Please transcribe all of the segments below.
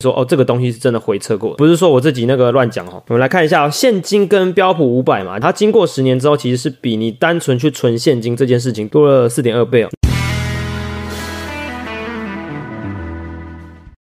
说哦，这个东西是真的回撤过，不是说我自己那个乱讲哦。我们来看一下现金跟标普五百嘛，它经过十年之后，其实是比你单纯去存现金这件事情多了四点二倍哦。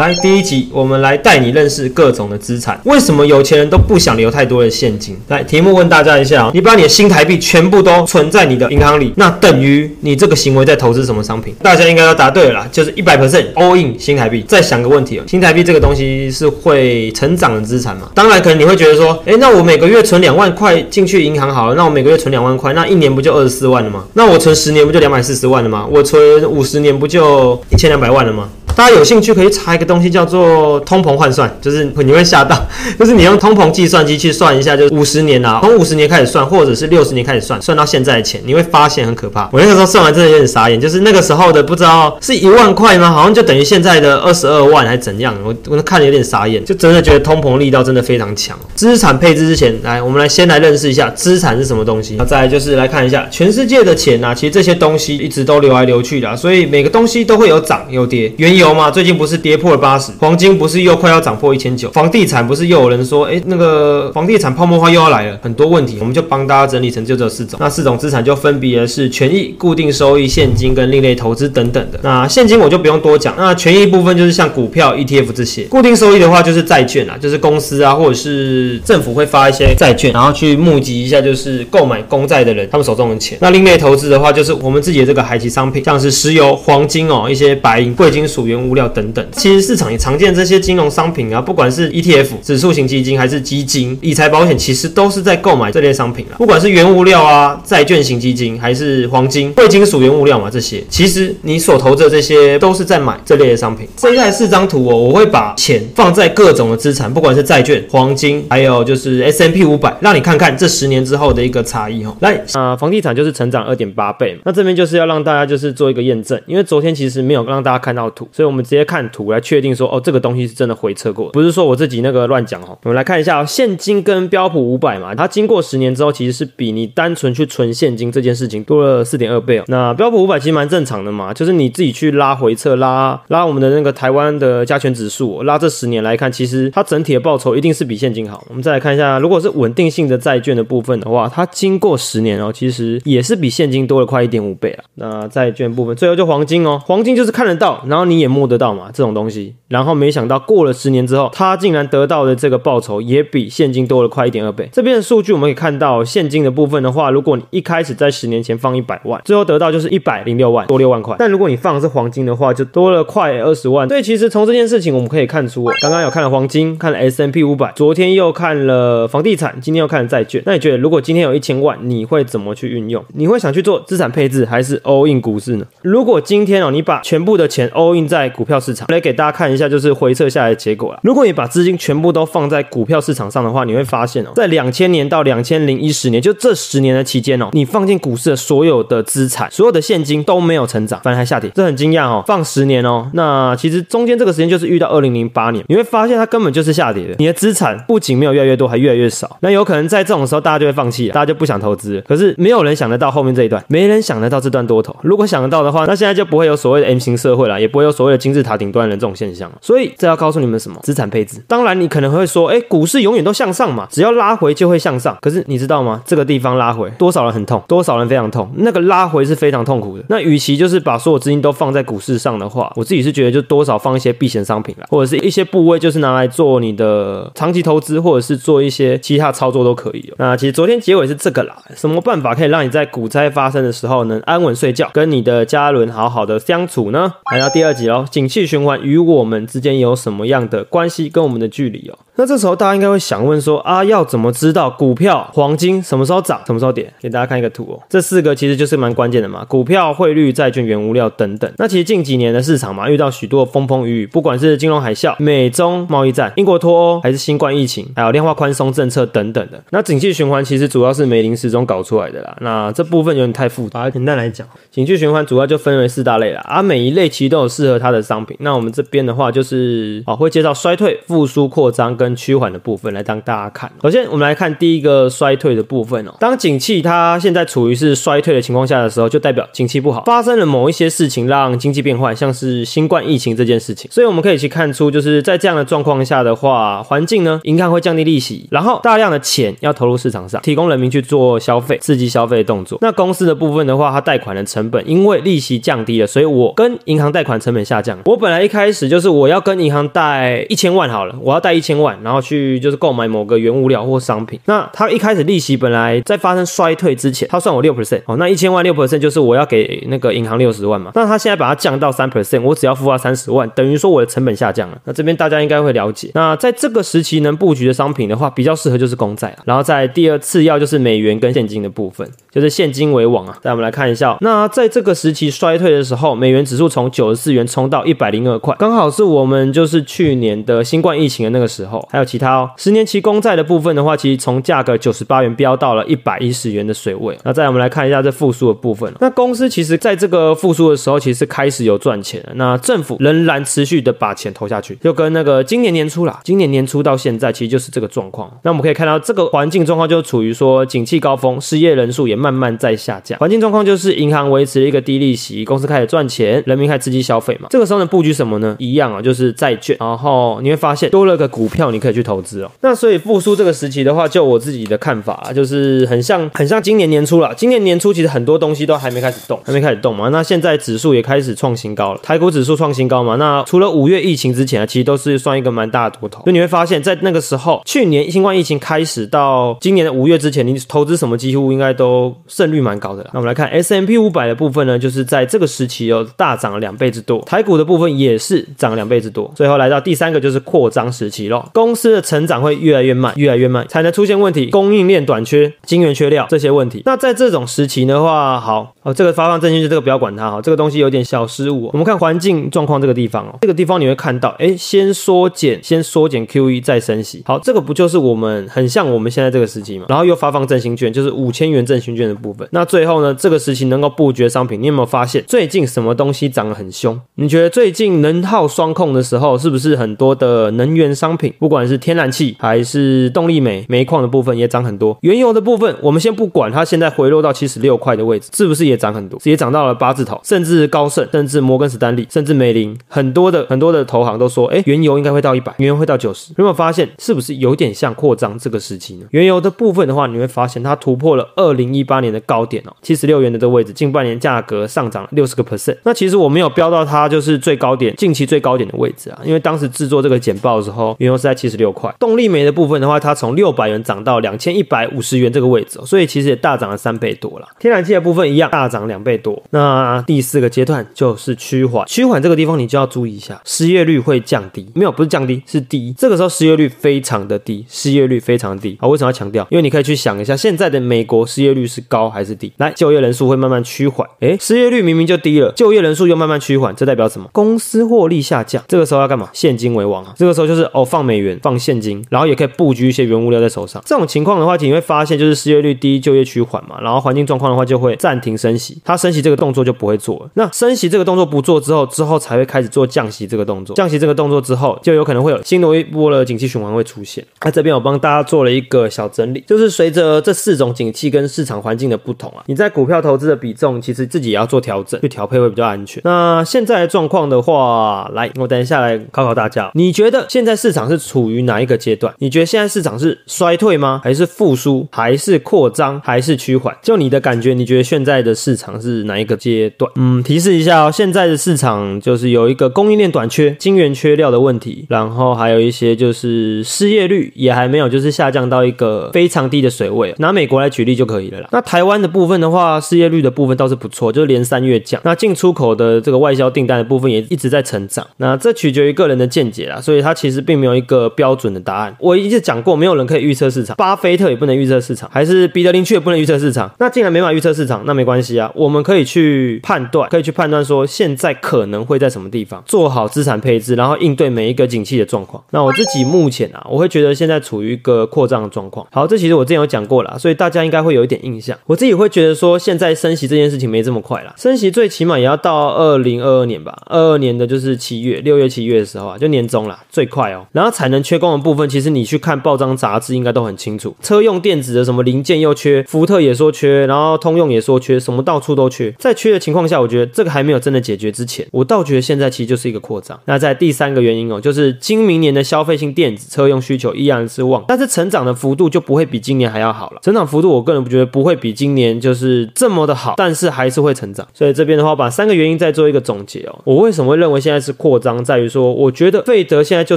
来，第一集我们来带你认识各种的资产。为什么有钱人都不想留太多的现金？来，题目问大家一下哦，你把你的新台币全部都存在你的银行里，那等于你这个行为在投资什么商品？大家应该都答对了啦，就是一百 percent all in 新台币。再想个问题哦，新台币这个东西是会成长的资产吗？当然，可能你会觉得说，哎，那我每个月存两万块进去银行好了，那我每个月存两万块，那一年不就二十四万了吗？那我存十年不就两百四十万了吗？我存五十年不就一千两百万了吗？大家有兴趣可以查一个东西叫做通膨换算，就是你会吓到，就是你用通膨计算机去算一下，就是五十年啊，从五十年开始算，或者是六十年开始算，算到现在的钱，你会发现很可怕。我那个时候算完真的有点傻眼，就是那个时候的不知道是一万块吗？好像就等于现在的二十二万还是怎样？我我看的有点傻眼，就真的觉得通膨力道真的非常强。资产配置之前，来我们来先来认识一下资产是什么东西。那再来就是来看一下全世界的钱呐，其实这些东西一直都流来流去的，所以每个东西都会有涨有跌。原油嘛，最近不是跌破了八十，黄金不是又快要涨破一千九，房地产不是又有人说，哎，那个房地产泡沫化又要来了，很多问题，我们就帮大家整理成就这四种。那四种资产就分别是权益、固定收益、现金跟另类投资等等的。那现金我就不用多讲，那权益部分就是像股票、ETF 这些，固定收益的话就是债券啊，就是公司啊或者是政府会发一些债券，然后去募集一下就是购买公债的人他们手中的钱。那另类投资的话就是我们自己的这个海奇商品，像是石油、黄金哦，一些白银、贵金属、原物料等等。其实市场也常见这些金融商品啊，不管是 ETF 指数型基金还是基金、理财保险，其实都是在购买这类商品啊。不管是原物料啊、债券型基金还是黄金、贵金属、原物料嘛，这些其实你所投的这些都是在买这类的商品。接下来四张图哦，我会把钱放在各种的资产，不管是债券、黄金，还有就是 S M P 五百，让你看看这十年之后的一个差异哦。来啊，房地产就是成长二点八倍嘛。那这边就是要让大家就是做一个验证，因为昨天其实没有让大家看到图，所以我们直接看图来确定说哦，这个东西是真的回撤过，不是说我自己那个乱讲哦。我们来看一下现金跟标普五百嘛，它经过十年之后，其实是比你单纯去存现金这件事情多了四点二倍哦。那标普五百其实蛮正常的嘛，就是你自己去拉回撤拉拉我们的那个台湾的加权指数，拉这十年来看，其实它整体的报酬一定是比现金好。我们再来看一下，如果是稳定性的债券的部分的话，它经过十年哦，其实也是比现金多了快一点五倍啊。那债券部分，最后就黄金哦，黄金就是看得到，然后你也摸得到嘛，这种东西，然后没想到过了十年之后，他竟然得到的这个报酬也比现金多了快一点二倍。这边的数据我们可以看到，现金的部分的话，如果你一开始在十年前放一百万，最后得到就是一百零六万，多六万块。但如果你放的是黄金的话，就多了快二十万。所以其实从这件事情我们可以看出，刚刚有看了黄金，看了 S M P 五百，昨天又看了房地产，今天又看了债券。那你觉得如果今天有一千万，你会怎么去运用？你会想去做资产配置，还是 all in 股市呢？如果今天哦，你把全部的钱 all in 在在股票市场，来给大家看一下，就是回测下来的结果了。如果你把资金全部都放在股票市场上的话，你会发现哦，在两千年到两千零一十年，就这十年的期间哦，你放进股市的所有的资产、所有的现金都没有成长，反而还下跌，这很惊讶哦。放十年哦，那其实中间这个时间就是遇到二零零八年，你会发现它根本就是下跌的。你的资产不仅没有越来越多，还越来越少。那有可能在这种时候，大家就会放弃，大家就不想投资。可是没有人想得到后面这一段，没人想得到这段多头。如果想得到的话，那现在就不会有所谓的 M 型社会了，也不会有所谓的金字塔顶端的这种现象。所以这要告诉你们什么？资产配置。当然，你可能会说，哎，股市永远都向上嘛，只要拉回就会向上。可是你知道吗？这个地方拉回，多少人很痛，多少人非常痛。那个拉回是非常痛苦的。那与其就是把所有资金都放在股市上的话，我自己是觉得就多少放一些避险商品啦，或者是一些部位，就是拿来做你的长期投资，或者是做一些其他操作都可以。那其实昨天结尾是这个啦，什么办法可以让你在股灾发生的时候能安稳睡觉，跟你的家人好好的相处呢？来到第二集喽景气循环与我们之间有什么样的关系，跟我们的距离哦？那这时候大家应该会想问说啊，要怎么知道股票、黄金什么时候涨，什么时候跌？给大家看一个图哦，这四个其实就是蛮关键的嘛，股票、汇率、债券、原物料等等。那其实近几年的市场嘛，遇到许多风风雨雨，不管是金融海啸、美中贸易战、英国脱欧，还是新冠疫情，还有量化宽松政策等等的。那景气循环其实主要是美林时钟搞出来的啦。那这部分有点太复杂，简单来讲，景气循环主要就分为四大类啦，啊每一类其实都有适合它的商品。那我们这边的话就是啊，会介绍衰退、复苏、扩张跟趋缓的部分来当大家看。首先，我们来看第一个衰退的部分哦。当景气它现在处于是衰退的情况下的时候，就代表景气不好，发生了某一些事情让经济变坏，像是新冠疫情这件事情。所以我们可以去看出，就是在这样的状况下的话，环境呢，银行会降低利息，然后大量的钱要投入市场上，提供人民去做消费，刺激消费的动作。那公司的部分的话，它贷款的成本因为利息降低了，所以我跟银行贷款成本下降。我本来一开始就是我要跟银行贷一千万好了，我要贷一千万，然后去就是购买某个原物料或商品。那它一开始利息本来在发生衰退之前，它算我六 percent 哦，那一千万六 percent 就是我要给那个银行六十万嘛。那它现在把它降到三 percent，我只要付他三十万，等于说我的成本下降了。那这边大家应该会了解。那在这个时期能布局的商品的话，比较适合就是公债啊。然后在第二次要就是美元跟现金的部分，就是现金为王啊。再我们来看一下，那在这个时期衰退的时候，美元指数从九十四元冲到一百零二块，刚好是我们就是去年的新冠疫情的那个时候。还有其他哦，十年期公债的部分的话，其实从价格九十八元飙到了一百一十元的水位。那再我们来看一下这复苏的部分。那公司其实在这个复苏的时候，其实开始有赚钱了。那政府仍然持续的把钱投下去，就跟那个今年年初啦，今年年初到现在，其实就是这个状况。那我们可以看到，这个环境状况就处于说景气高峰，失业人数也慢慢在下降。环境状况就是银行维持一个低利息，公司开始赚钱，人民开始刺激消费嘛。这个时候呢，布局什么呢？一样啊，就是债券。然后你会发现多了个股票，你可以去投资哦。那所以复苏这个时期的话，就我自己的看法，就是很像很像今年年初了。今年年初其实很多东西都还没开始动，还没开始动嘛。那现在指数也开始创新高了，台股指数创新高嘛。那除了五月疫情之前啊，其实都是算一个蛮大的多头。就你会发现在那个时候，去年新冠疫情开始到今年的五月之前，你投资什么几乎应该都胜率蛮高的了。那我们来看 S M P 五百的部分呢，就是在这个时期有大涨了两倍之多，台股的部分也是涨了两倍之多。最后来到第三个就是扩张时期咯，公司的成长会越来越慢，越来越慢，才能出现问题，供应链短缺、晶圆缺料这些问题。那在这种时期的话，好哦，这个发放证券这个不要管它哈，这个东西有点小失误。我们看环境状况这个地方哦，这个地方你会看到，哎，先缩减，先缩减 Q E 再升息。好，这个不就是我们很像我们现在这个时期嘛？然后又发放振兴券，就是五千元振兴券的部分。那最后呢，这个时期能够布局商品，你有没有发现最近什么东西涨得很凶？你觉得最近能耗双控的时候，是不是很多的能源商品，不不管是天然气还是动力煤、煤矿的部分也涨很多？原油的部分，我们先不管它现在回落到七十六块的位置，是不是也涨很多？也涨到了八字头，甚至高盛，甚至摩根士丹利，甚至美林，很多的很多的投行都说，哎，原油应该会到一百，原油会到九十。有没有发现，是不是有点像扩张这个时期呢？原油的部分的话，你会发现它突破了二零一八年的高点哦，七十六元的这个位置，近半年价格上涨了六十个 percent。那其实我没有标到它就是最高点，近期最高点的位置啊，因为当时制作这个简报的时候，原油是在七十六块。动力煤的部分的话，它从六百元涨到两千一百五十元这个位置，所以其实也大涨了三倍多了。天然气的部分一样大涨两倍多。那第四个阶段就是趋缓，趋缓这个地方你就要注意一下，失业率会降低，没有不是降低是低，这个时候失业率非常的低，失业率非常低啊。为什么要强调？因为你可以去想一下，现在的美国失业率是高还是低？来，就业人数会慢慢趋缓，诶，失业率明明就低了，就业人数又慢慢趋缓，这代表什么？公司获利下降，这个时候要干嘛？现金为王啊，这个时候就是哦放美元放现金，然后也可以布局一些原物料在手上。这种情况的话，你会发现就是失业率低，就业趋缓嘛，然后环境状况的话就会暂停升息，它升息这个动作就不会做了。那升息这个动作不做之后，之后才会开始做降息这个动作。降息这个动作之后，就有可能会有新的一波的景气循环会出现。那这边我帮大家做了一个小整理，就是随着这四种景气跟市场环境的不同啊，你在股票投资的比重其实自己也要做调整，去调配会比较安全。那现在的状况的话，来，我等一下来考考大家，你觉得现在市场是处处于哪一个阶段？你觉得现在市场是衰退吗？还是复苏？还是扩张？还是趋缓？就你的感觉，你觉得现在的市场是哪一个阶段？嗯，提示一下哦，现在的市场就是有一个供应链短缺、晶圆缺料的问题，然后还有一些就是失业率也还没有就是下降到一个非常低的水位。拿美国来举例就可以了啦。那台湾的部分的话，失业率的部分倒是不错，就是连三月降。那进出口的这个外销订单的部分也一直在成长。那这取决于个人的见解啦，所以它其实并没有一个标准的答案。我一直讲过，没有人可以预测市场，巴菲特也不能预测市场，还是彼得林区也不能预测市场。那既然没法预测市场，那没关系啊，我们可以去判断，可以去判断说现在可能会在什么地方做好资产配置，然后应对每一个景气的状况。那我自己目前啊，我会觉得现在处于一个扩张的状况。好，这其实我之前有讲过了，所以大家应该会有一点印象。我自己会觉得说，现在升息这件事情没这么快啦，升息最起码也要到二零二二年吧，二二年的就是七月、六月、七月的时候啊，就年终啦，最快哦。然后产能缺工的部分，其实你去看报章杂志应该都很清楚。车用电子的什么零件又缺，福特也说缺，然后通用也说缺，什么到处都缺。在缺的情况下，我觉得这个还没有真的解决之前，我倒觉得现在其实就是一个扩张。那在第三个原因哦，就是今明年的消费性电子车用需求依然是旺，但是成长的幅度就不会比今年还要好了。成长幅度我个人觉得不会比今年就是这么的好，但是还是会成长。所以这边的话，把三个原因再做一个总结哦。我为什么会认为现在是扩张，在于说，我觉得费德现在就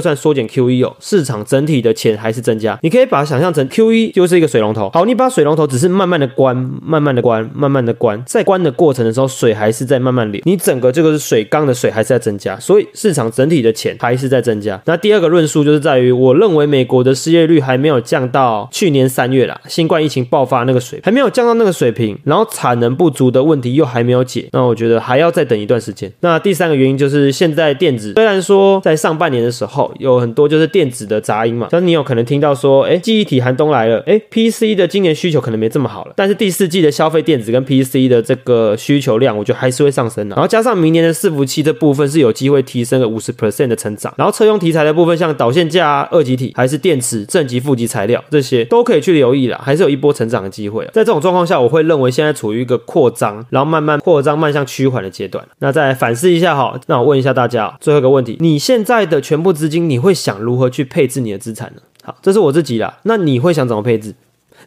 算缩减 QE 哦，市场整体的钱还是增加。你可以把它想象成 QE 就是一个水龙头，好，你把水龙头只是慢慢的关，慢慢的关，慢慢的关，在关的过程的时候，水还是在慢慢流，你整个这个是水缸的水还是在增加，所以市场整体的钱还是在增加。那第二个论述就是在于，我认为美国的失业率还没有降到去年三月啦，新冠疫情爆发那个水还没有降到那个水平，然后产能不足的问题又还没有解，那我觉得还要再等一段时间。那第三个原因就是现在电子虽然说在上半年的时候有很多就是电子的杂音嘛，像你有可能听到说，哎，记忆体寒冬来了，哎，PC 的今年需求可能没这么好了，但是第四季的消费电子跟 PC 的这个需求量，我觉得还是会上升的。然后加上明年的伺服器这部分是有机会提升个五十 percent 的成长，然后车用题材的部分，像导线架啊、二极体还是电池正极、负极材料这些都可以去留意了，还是有一波成长的机会。在这种状况下，我会认为现在处于一个扩张，然后慢慢扩张、迈向趋缓的阶段。那再反思一下哈，那我问一下大家，最后一个问题，你现在的全部资金，你会想如何去配置你的资产呢？好，这是我自己啦，那你会想怎么配置？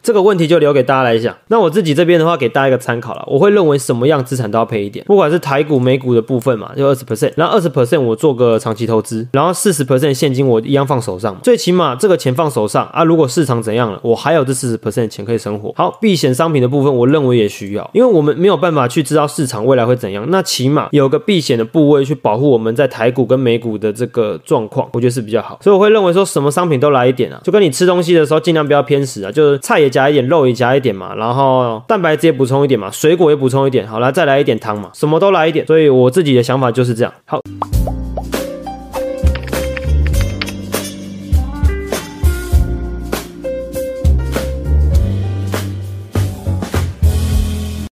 这个问题就留给大家来想。那我自己这边的话，给大家一个参考了。我会认为什么样资产都要配一点，不管是台股、美股的部分嘛，就二十 percent，然后二十 percent 我做个长期投资，然后四十 percent 现金我一样放手上。最起码这个钱放手上啊，如果市场怎样了，我还有这四十 percent 钱可以生活。好，避险商品的部分，我认为也需要，因为我们没有办法去知道市场未来会怎样，那起码有个避险的部位去保护我们在台股跟美股的这个状况，我觉得是比较好。所以我会认为说什么商品都来一点啊，就跟你吃东西的时候尽量不要偏食啊，就是菜也加一点，肉也加。一点嘛，然后蛋白质也补充一点嘛，水果也补充一点，好了，再来一点汤嘛，什么都来一点。所以我自己的想法就是这样。好。